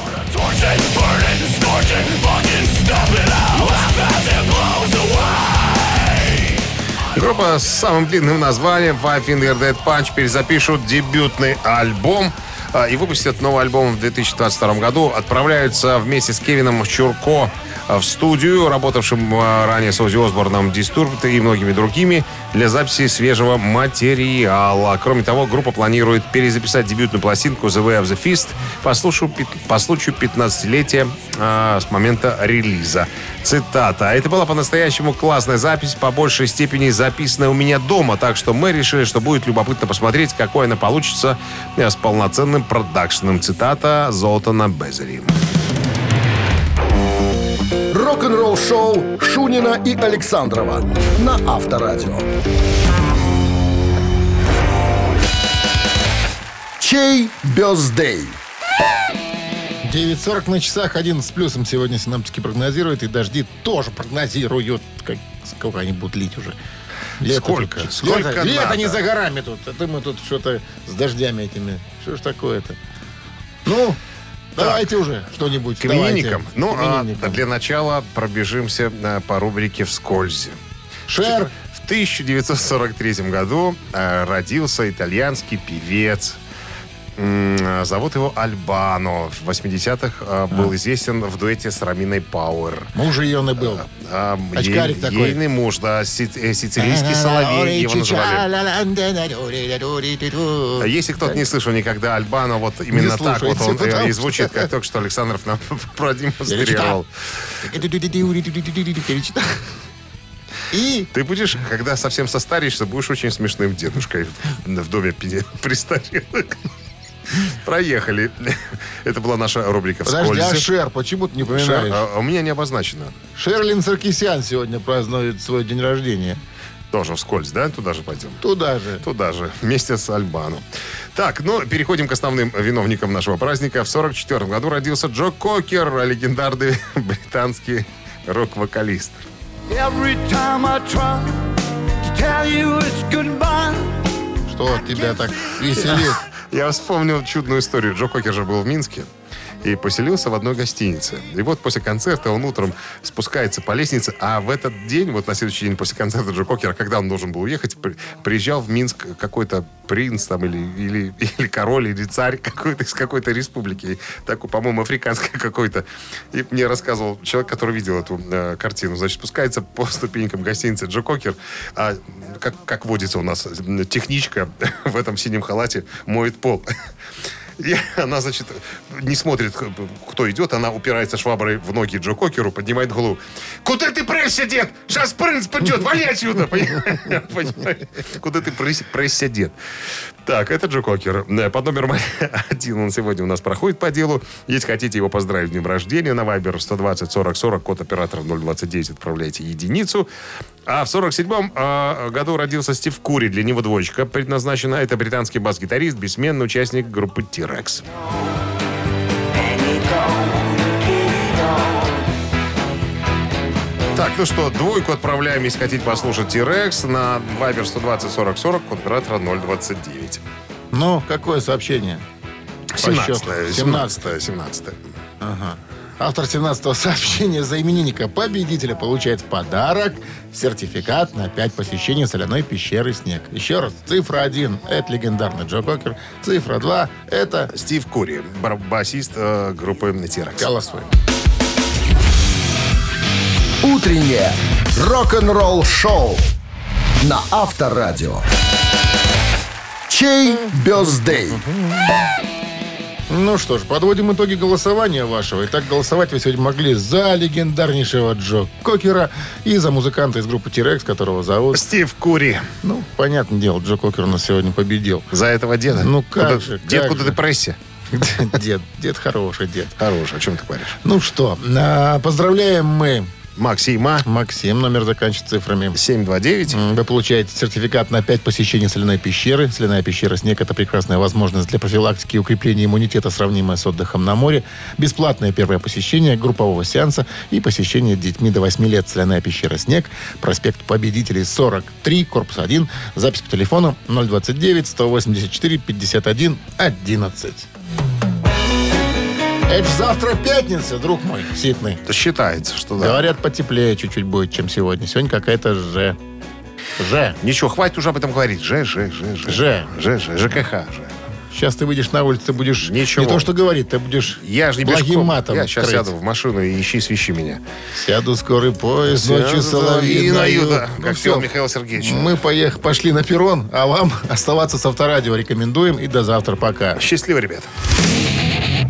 F: Группа с самым длинным названием Five Finger Dead Punch перезапишут дебютный альбом и выпустят новый альбом в 2022 году. Отправляются вместе с Кевином Чурко а, в студию, работавшим а, ранее с Ози Осборном, Disturbed и многими другими, для записи свежего материала. Кроме того, группа планирует перезаписать дебютную пластинку The Way of the Fist по случаю, пят- по случаю 15-летия а, с момента релиза. Цитата. «Это была по-настоящему классная запись, по большей степени записанная у меня дома, так что мы решили, что будет любопытно посмотреть, какой она получится э, с полноценным продакшеном». Цитата Золтана Безери.
A: Рок-н-ролл-шоу Шунина и Александрова на Авторадио. Чей бездей?
E: 9.40 на часах, 11 с плюсом сегодня синаптики прогнозируют, и дожди тоже прогнозируют. Как, сколько они будут лить уже?
F: Сколько?
E: тут-
F: Сколько
E: лето, лето не за горами тут. Это мы тут что-то с дождями этими. Что ж такое-то? Ну, давайте уже что-нибудь.
F: К именинникам. Ну, а для начала пробежимся э, по рубрике «Вскользь».
E: Шер.
F: В 1943 году э, родился итальянский певец. Зовут его Альбано. В 80-х э, был известен в дуэте с Раминой Пауэр.
E: Муж ее и был.
F: А,
E: Очкарик
F: ей-
E: такой.
F: Ейный муж, да, си- э, сицилийский соловей его называли. А Если кто-то не слышал никогда Альбано, вот именно
E: Не
F: так вот он и звучит, как только что Александров нам продемонстрировал.
E: И
F: Ты будешь, когда совсем состаришься, будешь очень смешным дедушкой в доме престарелых. Проехали. Это была наша рубрика
E: подожди, а. Шер, почему ты не
F: Шер,
E: упоминаешь?
F: а, у меня не обозначено.
E: Шерлин Саркисян сегодня празднует свой день рождения.
F: Тоже вскользь, да? Туда же пойдем.
E: Туда же.
F: Туда же, вместе с Альбану. Так, ну, переходим к основным виновникам нашего праздника. В 44 году родился Джо Кокер, легендарный британский рок-вокалист.
E: Что тебя так веселит?
F: Я вспомнил чудную историю. Джо Кокер же был в Минске. И поселился в одной гостинице. И вот после концерта он утром спускается по лестнице, а в этот день, вот на следующий день после концерта Джо Кокера, когда он должен был уехать, при- приезжал в Минск какой-то принц там или, или, или король, или царь какой-то из какой-то республики. Такой, по-моему, африканской какой-то. И мне рассказывал человек, который видел эту э, картину. Значит, спускается по ступенькам гостиницы Джо Кокер, а как, как водится у нас, техничка в этом синем халате моет пол. И она, значит, не смотрит, кто идет, она упирается шваброй в ноги Джо Кокеру, поднимает голову. Куда ты пресся, дед? Сейчас принц придет, вали отсюда! Куда ты пресся, дед? Так, это Джо Кокер. Э, Под номером один он сегодня у нас проходит по делу. Если хотите его поздравить с днем рождения, на Viber 120 40 40, код оператора 029, отправляйте единицу. А в 47-м э, году родился Стив Кури. Для него двоечка предназначена. Это британский бас-гитарист, бессменный участник группы T-Rex. Так, ну что, двойку отправляем, если хотите послушать T-Rex на Viber 120 40 40, код оператора 029.
E: Ну, какое сообщение? По
F: 17
E: счету.
F: 17 17
E: Ага. Автор 17-го сообщения за именинника победителя получает в подарок сертификат на 5 посещений соляной пещеры «Снег». Еще раз, цифра 1 – это легендарный Джо Кокер. Цифра 2 – это...
F: Стив Кури, басист э, группы T-Rex.
E: Голосуем.
A: Утреннее рок-н-ролл-шоу на Авторадио. Чей бездей?
E: Ну что ж, подводим итоги голосования вашего. Итак, голосовать вы сегодня могли за легендарнейшего Джо Кокера и за музыканта из группы T-Rex, которого зовут...
F: Стив Кури.
E: Ну, понятное дело, Джо Кокер у нас сегодня победил.
F: За этого деда?
E: Ну как
F: Куда-
E: же,
F: Дед,
E: как
F: куда
E: же.
F: ты прессе?
E: Дед, дед хороший, дед.
F: Хороший, о чем ты говоришь?
E: Ну что, а, поздравляем мы
F: Максима.
E: Максим, номер заканчивается цифрами.
F: 729.
E: М, Вы получаете сертификат на 5 посещений соляной пещеры. Соляная пещера «Снег» — это прекрасная возможность для профилактики и укрепления иммунитета, сравнимая с отдыхом на море. Бесплатное первое посещение группового сеанса и посещение детьми до 8 лет. Соляная пещера «Снег», проспект Победителей, 43, корпус 1. Запись по телефону 029 184 51 11. Это завтра пятница, друг мой, ситный.
F: Это считается, что да.
E: Говорят, потеплее чуть-чуть будет, чем сегодня. Сегодня какая-то же. Же.
F: Ничего, хватит уже об этом говорить. Ж, Ж, Ж, Ж.
E: Же.
F: Ж, Ж, ЖКХ. Ж.
E: Сейчас ты выйдешь на улицу, ты будешь
F: Ничего.
E: не то, что говорить, ты будешь
F: Я же не
E: благим
F: пешком.
E: матом
F: Я сейчас
E: крыть.
F: сяду в машину и ищи свищи меня.
E: Сяду скорый поезд, ночью соловьиною.
F: да,
E: Ну
F: как
E: всё.
F: пел Михаил Сергеевич.
E: Мы поех, пошли на перрон, а вам оставаться с авторадио рекомендуем. И до завтра. Пока.
F: Счастливо, ребят.